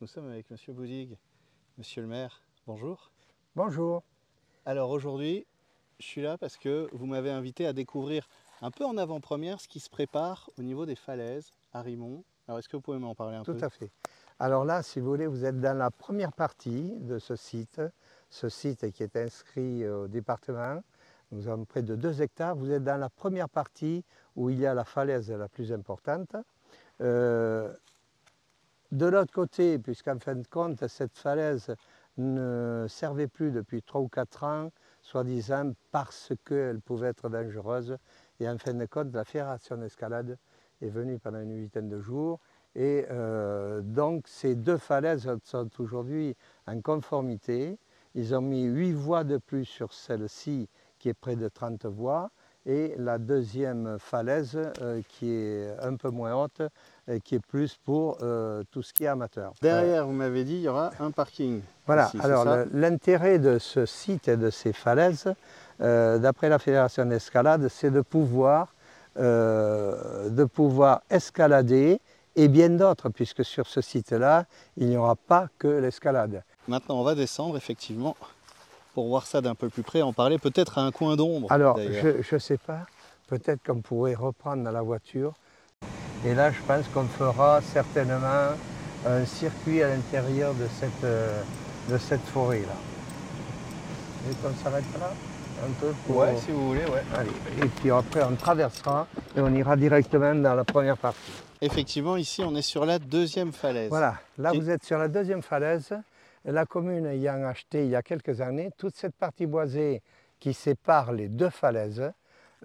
nous sommes avec Monsieur Boudig, Monsieur le maire. Bonjour. Bonjour. Alors aujourd'hui, je suis là parce que vous m'avez invité à découvrir un peu en avant-première ce qui se prépare au niveau des falaises à Rimont. Alors est-ce que vous pouvez m'en parler un Tout peu? à fait. Alors là, si vous voulez, vous êtes dans la première partie de ce site. Ce site qui est inscrit au département. Nous avons près de 2 hectares. Vous êtes dans la première partie où il y a la falaise la plus importante. Euh, de l'autre côté, puisqu'en fin de compte, cette falaise ne servait plus depuis 3 ou 4 ans, soi-disant parce qu'elle pouvait être dangereuse. Et en fin de compte, la fédération d'escalade est venue pendant une huitaine de jours. Et euh, donc ces deux falaises sont aujourd'hui en conformité. Ils ont mis 8 voies de plus sur celle-ci qui est près de 30 voies et la deuxième falaise euh, qui est un peu moins haute et qui est plus pour euh, tout ce qui est amateur. Derrière, vous m'avez dit, il y aura un parking. Voilà, ici, alors l'intérêt de ce site et de ces falaises, euh, d'après la Fédération d'escalade, c'est de pouvoir, euh, de pouvoir escalader et bien d'autres, puisque sur ce site-là, il n'y aura pas que l'escalade. Maintenant, on va descendre effectivement pour voir ça d'un peu plus près, en parler peut-être à un coin d'ombre. Alors, je ne sais pas, peut-être qu'on pourrait reprendre la voiture. Et là, je pense qu'on fera certainement un circuit à l'intérieur de cette, euh, de cette forêt-là. Et qu'on s'arrête là un peu pour- Ouais, si vous voulez, ouais. Allez. Et puis après, on traversera et on ira directement dans la première partie. Effectivement, ici, on est sur la deuxième falaise. Voilà, là Et- vous êtes sur la deuxième falaise. La commune ayant acheté il y a quelques années toute cette partie boisée qui sépare les deux falaises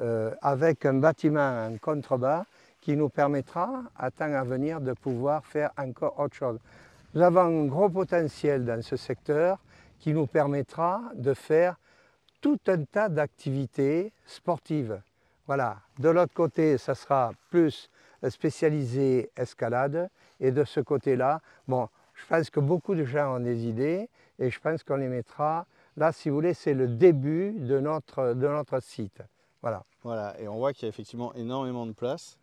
euh, avec un bâtiment en contrebas qui nous permettra, à temps à venir, de pouvoir faire encore autre chose. Nous avons un gros potentiel dans ce secteur qui nous permettra de faire tout un tas d'activités sportives. Voilà. De l'autre côté, ça sera plus spécialisé escalade. Et de ce côté-là, bon, je pense que beaucoup de gens ont des idées et je pense qu'on les mettra. Là, si vous voulez, c'est le début de notre, de notre site. Voilà. Voilà, et on voit qu'il y a effectivement énormément de place.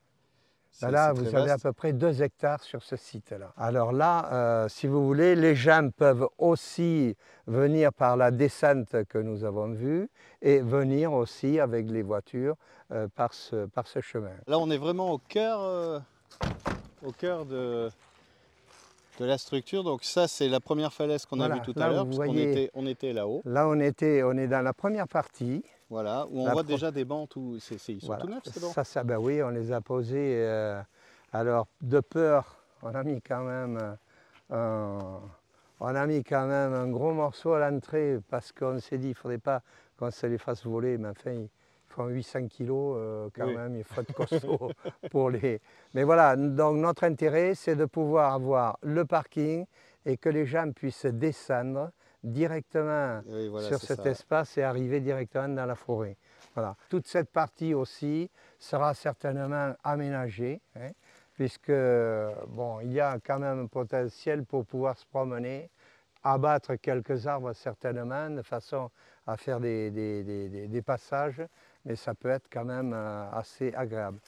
Ben là, vous avez à peu près 2 hectares sur ce site-là. Alors là, euh, si vous voulez, les gens peuvent aussi venir par la descente que nous avons vue et venir aussi avec les voitures euh, par, ce, par ce chemin. Là, on est vraiment au cœur, euh, au cœur de, de la structure. Donc ça, c'est la première falaise qu'on Voilà, a vue tout là, à l'heure, puisqu'on était, on était là-haut. Là, on, était, on est dans la première partie. Voilà, où on La voit pro- déjà des bancs, tout, c'est, c'est- ils sont Voilà. tout neufs, ces bancs. Ça, ça, ben oui, on les a posés. euh, alors, de peur, on a mis quand même, euh, un, on a mis quand même un gros morceau à l'entrée parce qu'on s'est dit, il ne faudrait pas qu'on se les fasse voler, mais enfin, font 800 kilos euh, quand Oui. même, il faut être costaud pour les. Mais voilà, donc notre intérêt, c'est de pouvoir avoir le parking et que les gens puissent descendre directement Oui, voilà, sur cet ça. espace et arriver directement dans la forêt. Voilà. Toute cette partie aussi sera certainement aménagée, hein, puisque bon, il y a quand même un potentiel pour pouvoir se promener, abattre quelques arbres certainement, de façon à faire des- des- des passages, mais ça peut être quand même euh, assez agréable.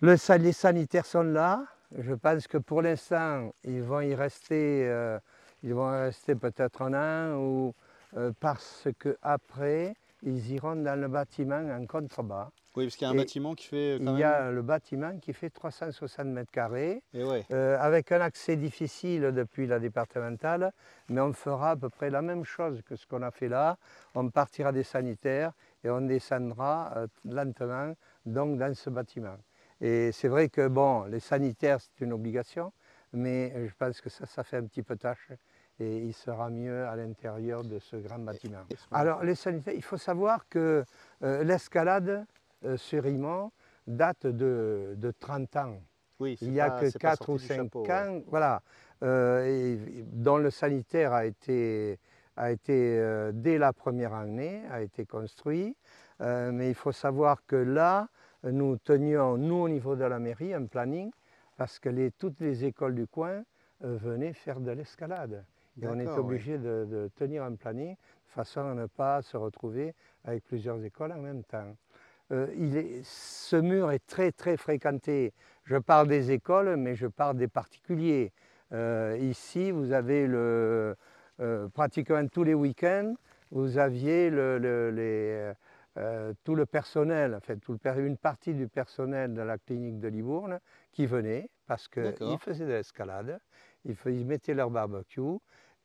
Le les sanitaires sont là. Je pense que pour l'instant, ils vont y rester, euh, ils vont y rester peut-être un an, ou, euh, parce qu'après, ils iront dans le bâtiment en contrebas. Oui, parce qu'il y a un Et bâtiment qui fait quand Il y a le bâtiment qui fait 360 mètres carrés, Et ouais. euh, avec un accès difficile depuis la départementale, mais on fera à peu près la même chose que ce qu'on a fait là. On partira des sanitaires et on descendra euh, lentement donc dans ce bâtiment. Et c'est vrai que bon, les sanitaires c'est une obligation, mais je pense que ça, ça fait un petit peu tâche et il sera mieux à l'intérieur de ce grand bâtiment. Alors les sanitaires, il faut savoir que euh, l'escalade euh, sur Rimont date de, de 30 ans. Oui, Il n'y a pas- que c'est pas 4 sorti ou du 5 chapeau, ouais. ans, voilà, euh, et- et dont le sanitaire a été, a été euh, dès la première année, a été construit. Euh, mais il faut savoir que là, nous tenions, nous au niveau de la mairie, un planning, parce que les- toutes les écoles du coin euh, venaient faire de l'escalade. Et on oui. obligé de, de tenir un planning de façon à ne pas se retrouver avec plusieurs écoles en même temps. Euh, il est- ce mur est très très fréquenté. Je parle des écoles, mais je parle des particuliers. Ici, vous avez le, euh, pratiquement tous les week-ends, vous aviez le, le- les, euh, tout le personnel, en fait, tout le per- une partie du personnel de la clinique de Libourne qui venait parce qu'ils faisaient de l'escalade, ils, mettaient leur barbecue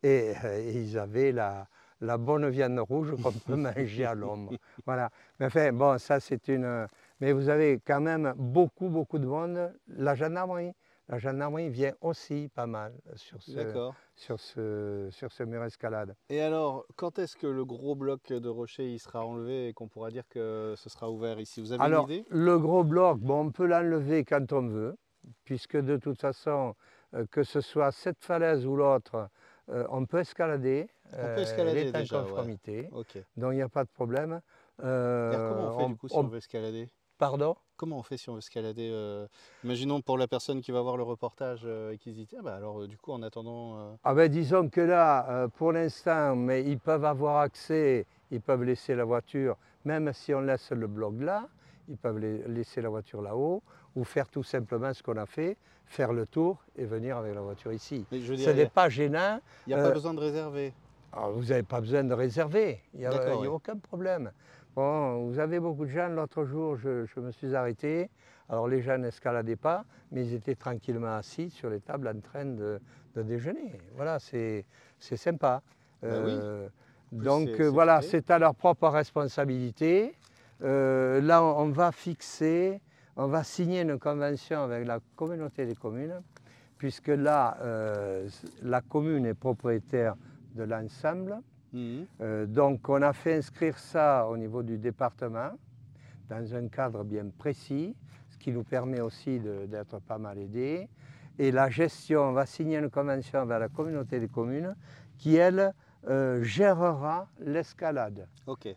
et, euh, ils avaient la, la bonne viande rouge qu'on peut manger à l'ombre. Voilà. Mais enfin, bon, ça c'est une. Mais vous avez quand même beaucoup, beaucoup de monde. La gendarmerie, la gendarmerie vient aussi pas mal sur ce, sur ce, sur ce mur escalade. Et alors, quand est-ce que le gros bloc de rocher il sera enlevé et qu'on pourra dire que ce sera ouvert ici? Vous avez Alors, une idée? le gros bloc, bon, on peut l'enlever quand on veut, puisque de toute façon, euh, que ce soit cette falaise ou l'autre, euh, on peut escalader. On peut escalader en déjà, ouais. conformité, donc il n'y a pas de problème. Euh, comment on fait du coup si on, on- veut escalader? Pardon? Comment on fait si on veut escalader euh, Imaginons pour la personne qui va voir le reportage euh, et qui se dit ah bah alors euh, du coup en attendant. euh, Ah ben, disons que là, euh, pour l'instant, mais ils peuvent avoir accès, ils peuvent laisser la voiture, même si on laisse le bloc là, ils peuvent la- laisser la voiture là-haut, ou faire tout simplement ce qu'on a fait, faire le tour et venir avec la voiture ici. Mais je veux Ce dire, il n'est pas gênant, n'y a, pas euh, besoin de réserver. Alors, vous n'avez pas besoin de réserver, il n'y a, D'accord, il y a oui. aucun problème. Bon, vous avez beaucoup de gens, l'autre jour je, je me suis arrêté, alors les gens n'escaladaient pas, mais ils étaient tranquillement assis sur les tables en train de, de déjeuner. Voilà, c'est sympa. Oui. Euh, donc voilà, c'est à leur propre responsabilité. Euh, là, on, on va fixer, on va signer une convention avec la communauté des communes, puisque là, euh, la commune est propriétaire de l'ensemble. Mhm. Euh, donc on a fait inscrire ça au niveau du département dans un cadre bien précis, ce qui nous permet aussi d'être pas mal aidés. Et la gestion, on va signer une convention avec la communauté des communes qui, elle, euh, gérera l'escalade. Ok. Euh,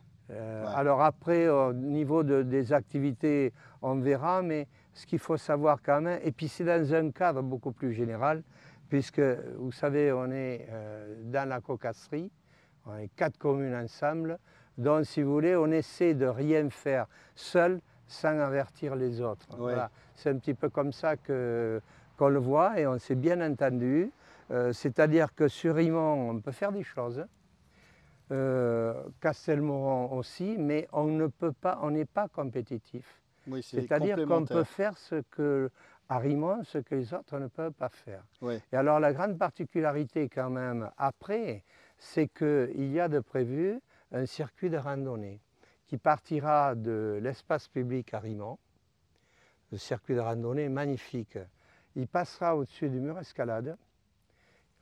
Ouais. Alors après, au niveau de- des activités, on verra, mais ce qu'il faut savoir quand même, et puis c'est dans un cadre beaucoup plus général, puisque vous savez, on est euh, dans la cocasserie, on est quatre communes ensemble, donc si vous voulez, on essaie de rien faire seul sans avertir les autres. Ouais. Voilà. C'est un petit peu comme ça que- qu'on le voit et on s'est bien entendu. Euh, C'est-à-dire que sur Imon, on peut faire des choses. Euh, Castelmoron aussi, mais on ne peut pas, on n'est pas compétitif. Oui, c'est C'est-à-dire qu'on peut faire ce que à Rimont, ce que les autres ne peuvent pas faire. Ouais. Et alors la grande particularité quand même après, c'est qu'il y a de prévu un circuit de randonnée qui partira de l'espace public à Rimont, le circuit de randonnée magnifique. Il passera au-dessus du mur escalade.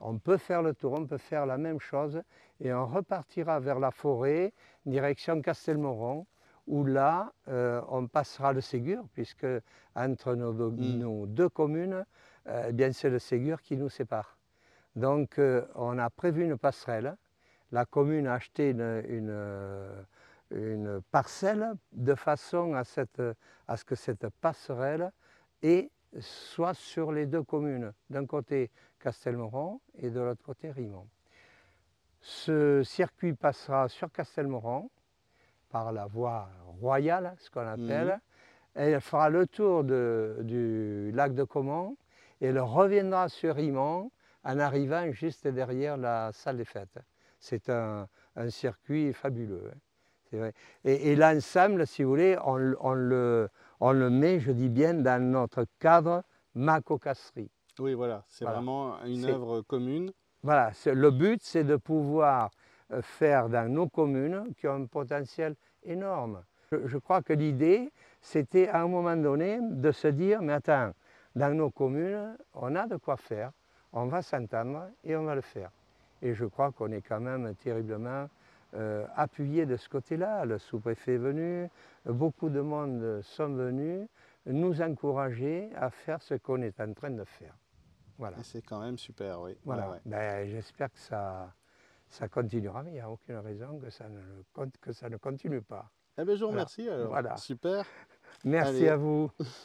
On peut faire le tour, on peut faire la même chose et on repartira vers la forêt, direction Castelmoron, où là, euh, on passera le Ségur, puisque entre nos deux, Mm. nos deux communes, euh, eh bien, c'est le Ségur qui nous sépare. Donc, euh, on a prévu une passerelle. La commune a acheté une, une, une parcelle de façon à, cette- à ce que cette passerelle ait- soit sur les deux communes. D'un côté Castelmoron et de l'autre côté Rimont. Ce circuit passera sur Castelmoron par la voie royale, ce qu'on appelle. Et elle fera le tour de- du lac de Comont et elle reviendra sur Rimont en arrivant juste derrière la salle des fêtes. C'est un, un circuit fabuleux. hein. Vrai. Et, et l'ensemble, si vous voulez, on, le- on le, on le met, je dis bien, dans notre cadre macocasserie. Oui, voilà. C'est Voilà. vraiment une œuvre commune. Voilà, le but, c'est de pouvoir faire dans nos communes qui ont un potentiel énorme. Je, je crois que l'idée, c'était à un moment donné de se dire, mais attends, dans nos communes, on a de quoi faire, on va s'entendre et on va le faire. Et je crois qu'on est quand même terriblement euh, appuyé de ce côté-là. Le sous-préfet est venu, beaucoup de monde sont venus nous encourager à faire ce qu'on est en train de faire. Voilà. C'est quand même super, oui. Voilà. Ouais. Ben, J'espère que ça, ça continuera, mais il n'y a aucune raison que ça ne, que ça ne continue pas. Eh bien, je vous remercie alors. Voilà. Super. Merci Allez. à vous.